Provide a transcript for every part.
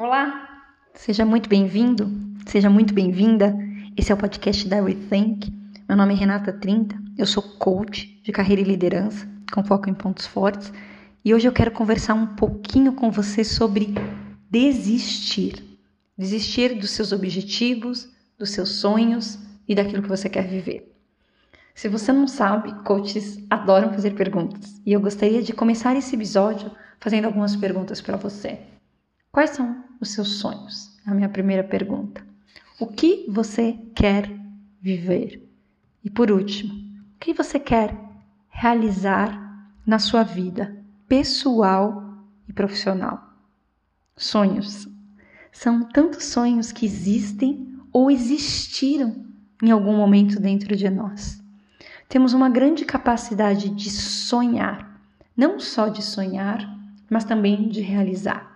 Olá, seja muito bem-vindo, seja muito bem-vinda. Esse é o podcast da Rethink. Meu nome é Renata Trinta, eu sou coach de carreira e liderança, com foco em pontos fortes, e hoje eu quero conversar um pouquinho com você sobre desistir. Desistir dos seus objetivos, dos seus sonhos e daquilo que você quer viver. Se você não sabe, coaches adoram fazer perguntas, e eu gostaria de começar esse episódio fazendo algumas perguntas para você. Quais são os seus sonhos? A minha primeira pergunta. O que você quer viver? E por último, o que você quer realizar na sua vida pessoal e profissional? Sonhos. São tantos sonhos que existem ou existiram em algum momento dentro de nós. Temos uma grande capacidade de sonhar, não só de sonhar, mas também de realizar.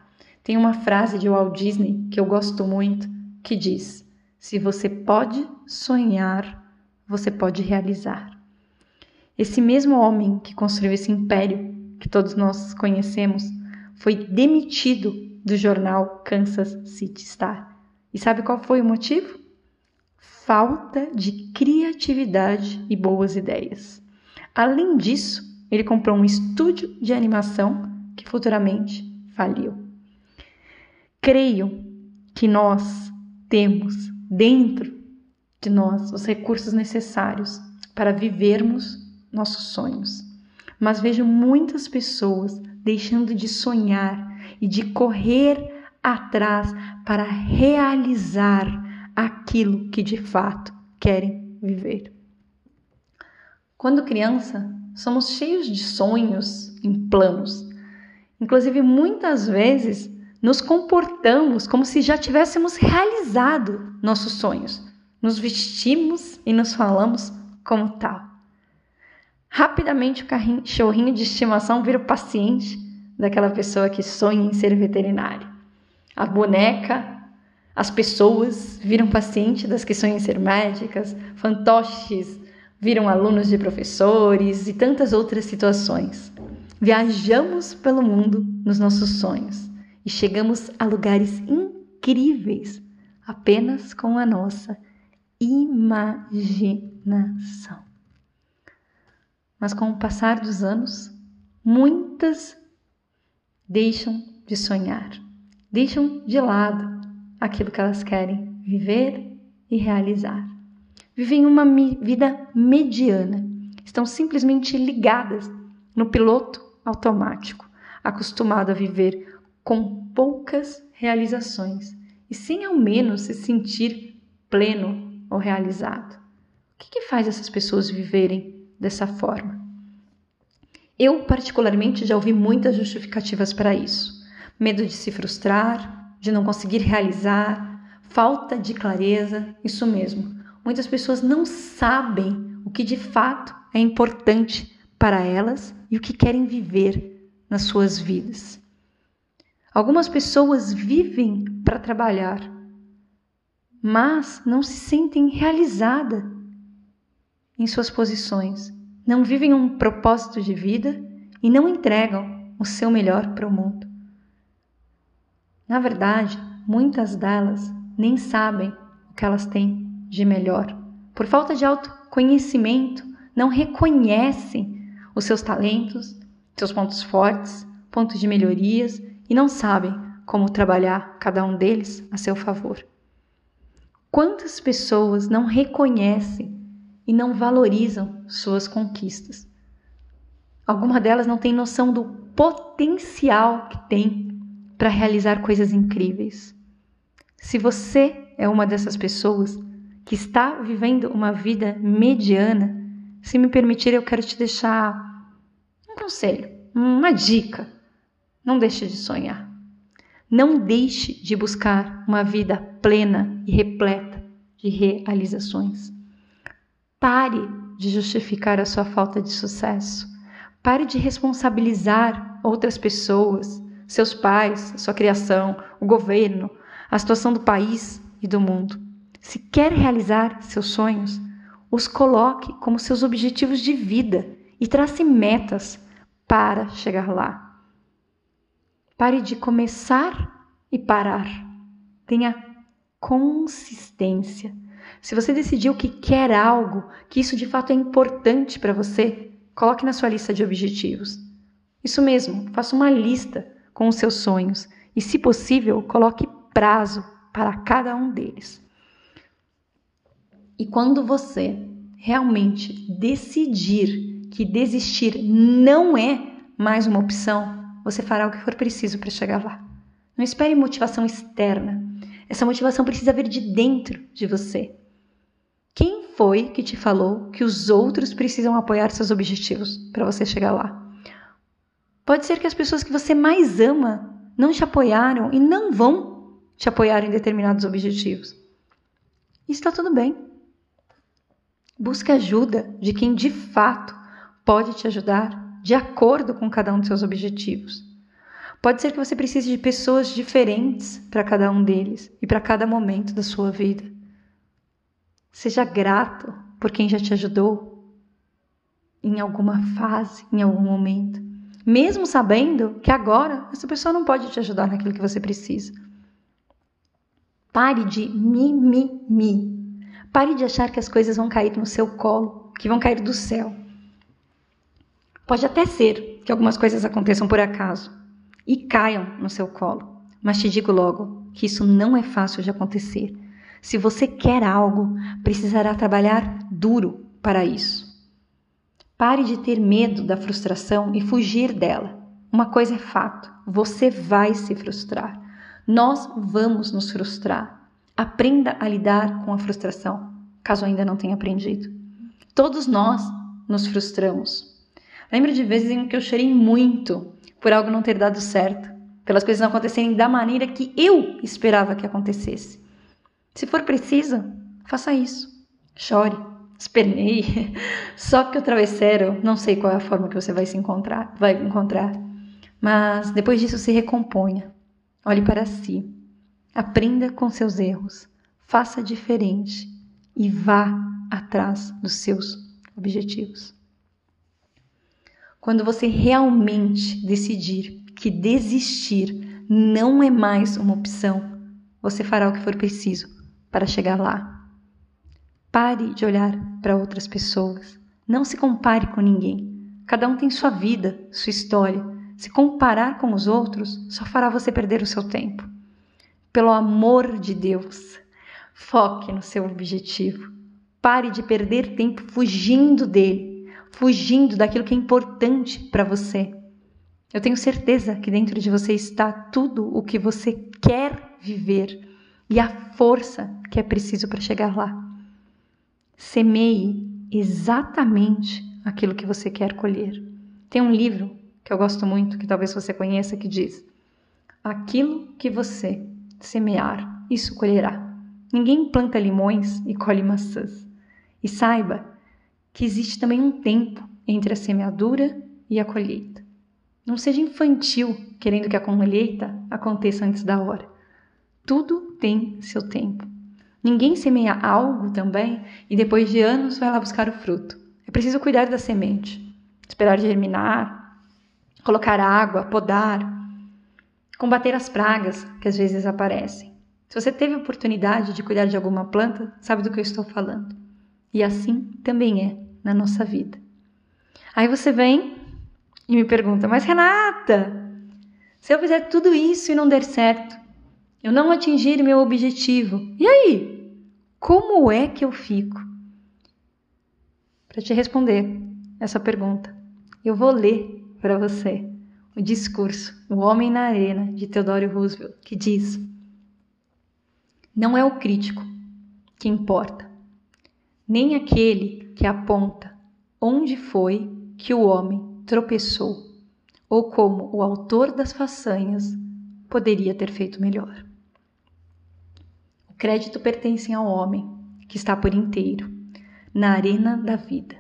Tem uma frase de Walt Disney que eu gosto muito que diz: Se você pode sonhar, você pode realizar. Esse mesmo homem que construiu esse império que todos nós conhecemos foi demitido do jornal Kansas City Star. E sabe qual foi o motivo? Falta de criatividade e boas ideias. Além disso, ele comprou um estúdio de animação que futuramente faliu. Creio que nós temos dentro de nós os recursos necessários para vivermos nossos sonhos. Mas vejo muitas pessoas deixando de sonhar e de correr atrás para realizar aquilo que de fato querem viver. Quando criança, somos cheios de sonhos, em planos. Inclusive, muitas vezes nos comportamos como se já tivéssemos realizado nossos sonhos. Nos vestimos e nos falamos como tal. Rapidamente o cachorrinho de estimação vira o paciente daquela pessoa que sonha em ser veterinário. A boneca, as pessoas viram paciente das que sonham em ser médicas, fantoches viram alunos de professores e tantas outras situações. Viajamos pelo mundo nos nossos sonhos e chegamos a lugares incríveis apenas com a nossa imaginação. Mas com o passar dos anos, muitas deixam de sonhar, deixam de lado aquilo que elas querem viver e realizar. Vivem uma vida mediana, estão simplesmente ligadas no piloto automático, acostumado a viver com poucas realizações e sem ao menos se sentir pleno ou realizado. O que, que faz essas pessoas viverem dessa forma? Eu, particularmente, já ouvi muitas justificativas para isso: medo de se frustrar, de não conseguir realizar, falta de clareza, isso mesmo. Muitas pessoas não sabem o que de fato é importante para elas e o que querem viver nas suas vidas. Algumas pessoas vivem para trabalhar, mas não se sentem realizadas em suas posições, não vivem um propósito de vida e não entregam o seu melhor para o mundo. Na verdade, muitas delas nem sabem o que elas têm de melhor. Por falta de autoconhecimento, não reconhecem os seus talentos, seus pontos fortes, pontos de melhorias e não sabem como trabalhar cada um deles a seu favor. Quantas pessoas não reconhecem e não valorizam suas conquistas? Alguma delas não tem noção do potencial que tem para realizar coisas incríveis. Se você é uma dessas pessoas que está vivendo uma vida mediana, se me permitir, eu quero te deixar um conselho, uma dica não deixe de sonhar. Não deixe de buscar uma vida plena e repleta de realizações. Pare de justificar a sua falta de sucesso. Pare de responsabilizar outras pessoas, seus pais, sua criação, o governo, a situação do país e do mundo. Se quer realizar seus sonhos, os coloque como seus objetivos de vida e trace metas para chegar lá. Pare de começar e parar. Tenha consistência. Se você decidiu que quer algo, que isso de fato é importante para você, coloque na sua lista de objetivos. Isso mesmo, faça uma lista com os seus sonhos e, se possível, coloque prazo para cada um deles. E quando você realmente decidir que desistir não é mais uma opção, você fará o que for preciso para chegar lá. Não espere motivação externa. Essa motivação precisa vir de dentro de você. Quem foi que te falou que os outros precisam apoiar seus objetivos para você chegar lá? Pode ser que as pessoas que você mais ama não te apoiaram e não vão te apoiar em determinados objetivos. Está tudo bem. Busque ajuda de quem de fato pode te ajudar de acordo com cada um dos seus objetivos. Pode ser que você precise de pessoas diferentes para cada um deles e para cada momento da sua vida. Seja grato por quem já te ajudou em alguma fase, em algum momento mesmo sabendo que agora essa pessoa não pode te ajudar naquilo que você precisa. Pare de mimimi. Pare de achar que as coisas vão cair no seu colo, que vão cair do céu. Pode até ser que algumas coisas aconteçam por acaso e caiam no seu colo, mas te digo logo que isso não é fácil de acontecer. Se você quer algo, precisará trabalhar duro para isso. Pare de ter medo da frustração e fugir dela. Uma coisa é fato: você vai se frustrar. Nós vamos nos frustrar. Aprenda a lidar com a frustração, caso ainda não tenha aprendido. Todos nós nos frustramos. Lembro de vezes em que eu chorei muito por algo não ter dado certo, pelas coisas não acontecerem da maneira que eu esperava que acontecesse. Se for preciso, faça isso. Chore espernei. Só que o travesseiro, não sei qual é a forma que você vai se encontrar, vai encontrar. Mas depois disso se recomponha. Olhe para si. Aprenda com seus erros. Faça diferente e vá atrás dos seus objetivos. Quando você realmente decidir que desistir não é mais uma opção, você fará o que for preciso para chegar lá. Pare de olhar para outras pessoas. Não se compare com ninguém. Cada um tem sua vida, sua história. Se comparar com os outros, só fará você perder o seu tempo. Pelo amor de Deus, foque no seu objetivo. Pare de perder tempo fugindo dele, fugindo daquilo que é importante para você. Eu tenho certeza que dentro de você está tudo o que você quer viver e a força que é preciso para chegar lá. Semeie exatamente aquilo que você quer colher. Tem um livro que eu gosto muito, que talvez você conheça, que diz: Aquilo que você semear, isso colherá. Ninguém planta limões e colhe maçãs. E saiba que existe também um tempo entre a semeadura e a colheita. Não seja infantil querendo que a colheita aconteça antes da hora. Tudo tem seu tempo. Ninguém semeia algo também e depois de anos vai lá buscar o fruto. É preciso cuidar da semente, esperar germinar, colocar água, podar, combater as pragas que às vezes aparecem. Se você teve oportunidade de cuidar de alguma planta, sabe do que eu estou falando. E assim também é na nossa vida. Aí você vem e me pergunta: Mas Renata, se eu fizer tudo isso e não der certo, eu não atingir meu objetivo, e aí? Como é que eu fico? Para te responder essa pergunta, eu vou ler para você o discurso O Homem na Arena de Theodore Roosevelt, que diz: Não é o crítico que importa, nem aquele que aponta onde foi que o homem tropeçou ou como o autor das façanhas poderia ter feito melhor. O crédito pertence ao homem, que está por inteiro, na arena da vida,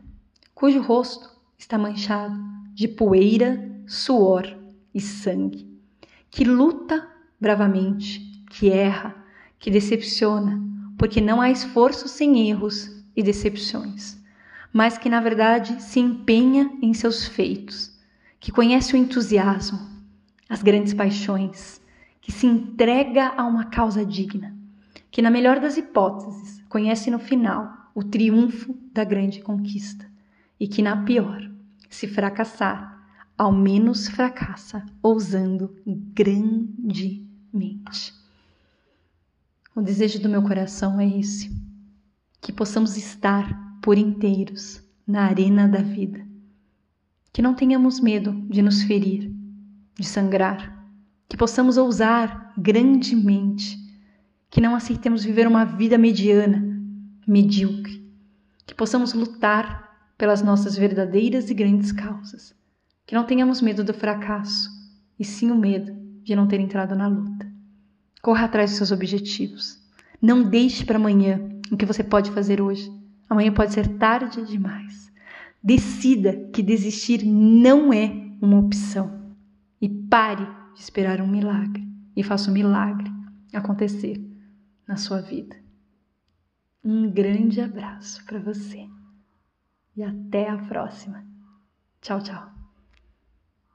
cujo rosto está manchado de poeira, suor e sangue, que luta bravamente, que erra, que decepciona, porque não há esforço sem erros e decepções, mas que na verdade se empenha em seus feitos, que conhece o entusiasmo, as grandes paixões, que se entrega a uma causa digna, que, na melhor das hipóteses, conhece no final o triunfo da grande conquista e que, na pior, se fracassar, ao menos fracassa ousando grandemente. O desejo do meu coração é esse: que possamos estar por inteiros na arena da vida, que não tenhamos medo de nos ferir, de sangrar, que possamos ousar grandemente, que não aceitemos viver uma vida mediana, medíocre, que possamos lutar pelas nossas verdadeiras e grandes causas que não tenhamos medo do fracasso, e sim o medo de não ter entrado na luta. Corra atrás dos seus objetivos. Não deixe para amanhã o que você pode fazer hoje. Amanhã pode ser tarde demais. Decida que desistir não é uma opção. E pare de esperar um milagre. E faça o um milagre acontecer na sua vida. Um grande abraço para você. E até a próxima. Tchau, tchau.